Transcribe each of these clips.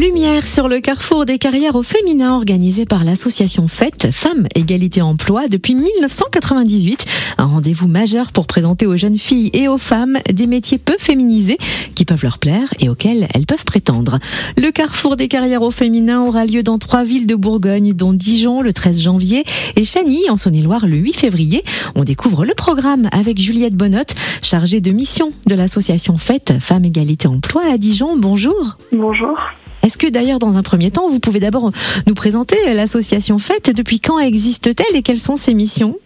Lumière sur le carrefour des carrières au féminin organisé par l'association FET, Femmes Égalité Emploi, depuis 1998. Un rendez-vous majeur pour présenter aux jeunes filles et aux femmes des métiers peu féminisés qui peuvent leur plaire et auxquels elles peuvent prétendre. Le carrefour des carrières au féminin aura lieu dans trois villes de Bourgogne, dont Dijon le 13 janvier et Chagny en Saône-et-Loire le 8 février. On découvre le programme avec Juliette Bonnotte, chargée de mission de l'association FET, Femmes Égalité Emploi à Dijon. Bonjour. Bonjour. Est-ce que d'ailleurs, dans un premier temps, vous pouvez d'abord nous présenter l'association FET Depuis quand existe-t-elle et quelles sont ses missions?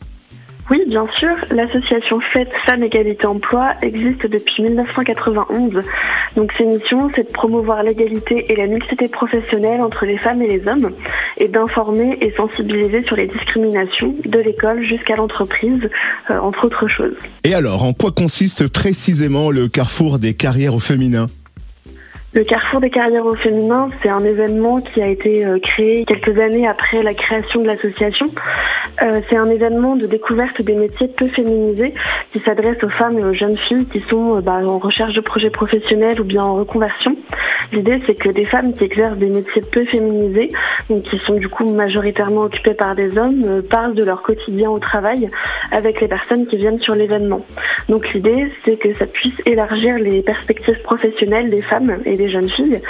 Oui, bien sûr. L'association FET Femmes Égalité Emploi existe depuis 1991. Donc ses missions, c'est de promouvoir l'égalité et la mixité professionnelle entre les femmes et les hommes et d'informer et sensibiliser sur les discriminations de l'école jusqu'à l'entreprise, euh, entre autres choses. Et alors, en quoi consiste précisément le carrefour des carrières au féminin? Le Carrefour des carrières au féminin, c'est un événement qui a été euh, créé quelques années après la création de l'association. Euh, c'est un événement de découverte des métiers peu féminisés qui s'adresse aux femmes et aux jeunes filles qui sont euh, bah, en recherche de projets professionnels ou bien en reconversion. L'idée, c'est que des femmes qui exercent des métiers peu féminisés, donc qui sont du coup majoritairement occupées par des hommes, parlent de leur quotidien au travail avec les personnes qui viennent sur l'événement. Donc l'idée, c'est que ça puisse élargir les perspectives professionnelles des femmes et des jeunes filles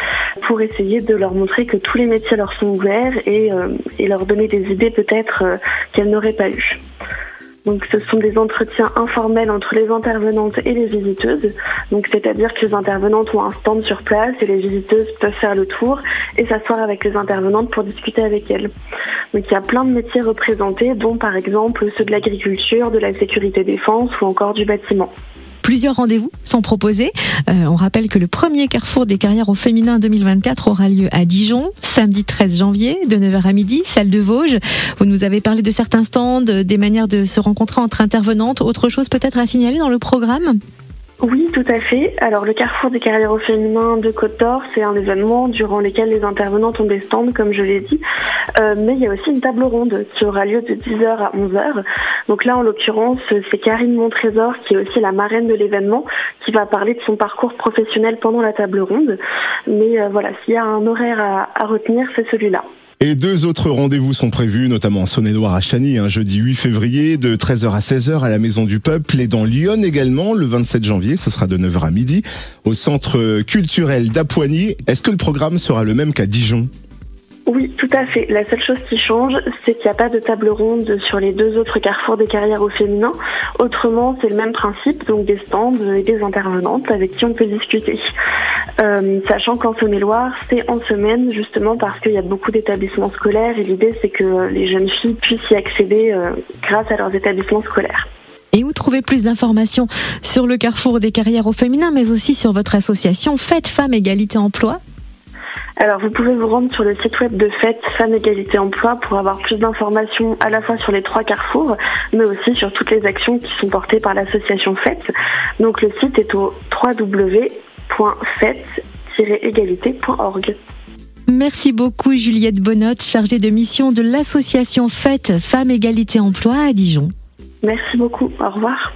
pour essayer de leur montrer que tous les métiers leur sont ouverts et, euh, leur donner des idées peut-être euh, qu'elles n'auraient pas eues. Donc ce sont des entretiens informels entre les intervenantes et les visiteuses. Donc c'est-à-dire que les intervenantes ont un stand sur place et les visiteuses peuvent faire le tour et s'asseoir avec les intervenantes pour discuter avec elles. Donc il y a plein de métiers représentés, dont par exemple ceux de l'agriculture, de la sécurité défense ou encore du bâtiment. Plusieurs rendez-vous sont proposés. Euh, on rappelle que le premier carrefour des carrières au féminin 2024 aura lieu à Dijon, samedi 13 janvier, de 9h à midi, salle de Vosges. Vous nous avez parlé de certains stands, des manières de se rencontrer entre intervenantes. Autre chose peut-être à signaler dans le programme? Oui, tout à fait. Alors, le Carrefour des carrières au féminin de Côte d'Or, c'est un événement durant lequel les intervenantes ont des stands, comme je l'ai dit. Euh, mais il y a aussi une table ronde qui aura lieu de 10h à 11h. Donc là, en l'occurrence, c'est Karine Montrésor, qui est aussi la marraine de l'événement, qui va parler de son parcours professionnel pendant la table ronde. Mais euh, voilà, s'il y a un horaire à, retenir, c'est celui-là. Et deux autres rendez-vous sont prévus, notamment en Saône-et-Loire à Chagny, un jeudi 8 février, de 13h à 16h à la Maison du Peuple, et dans Lyon également, le 27 janvier, ce sera de 9h à midi, au Centre culturel d'Apoigny. Est-ce que le programme sera le même qu'à Dijon? Oui, tout à fait. La seule chose qui change, c'est qu'il n'y a pas de table ronde sur les deux autres carrefours des carrières au féminin. Autrement, c'est le même principe, donc des stands et des intervenantes avec qui on peut discuter. Euh, sachant qu'en Saône-et-Loire, c'est en semaine justement parce qu'il y a beaucoup d'établissements scolaires et l'idée c'est que les jeunes filles puissent y accéder euh, grâce à leurs établissements scolaires. Et où trouver plus d'informations sur le carrefour des carrières au féminin, mais aussi sur votre association Faites Femmes Égalité Emploi? Alors, vous pouvez vous rendre sur le site web de FET, Femmes Égalité Emploi, pour avoir plus d'informations à la fois sur les trois carrefours, mais aussi sur toutes les actions qui sont portées par l'association FET. Donc, le site est au www.fet-égalité.org. Merci beaucoup Juliette Bonnotte, chargée de mission de l'association FET, Femmes Égalité Emploi à Dijon. Merci beaucoup, au revoir.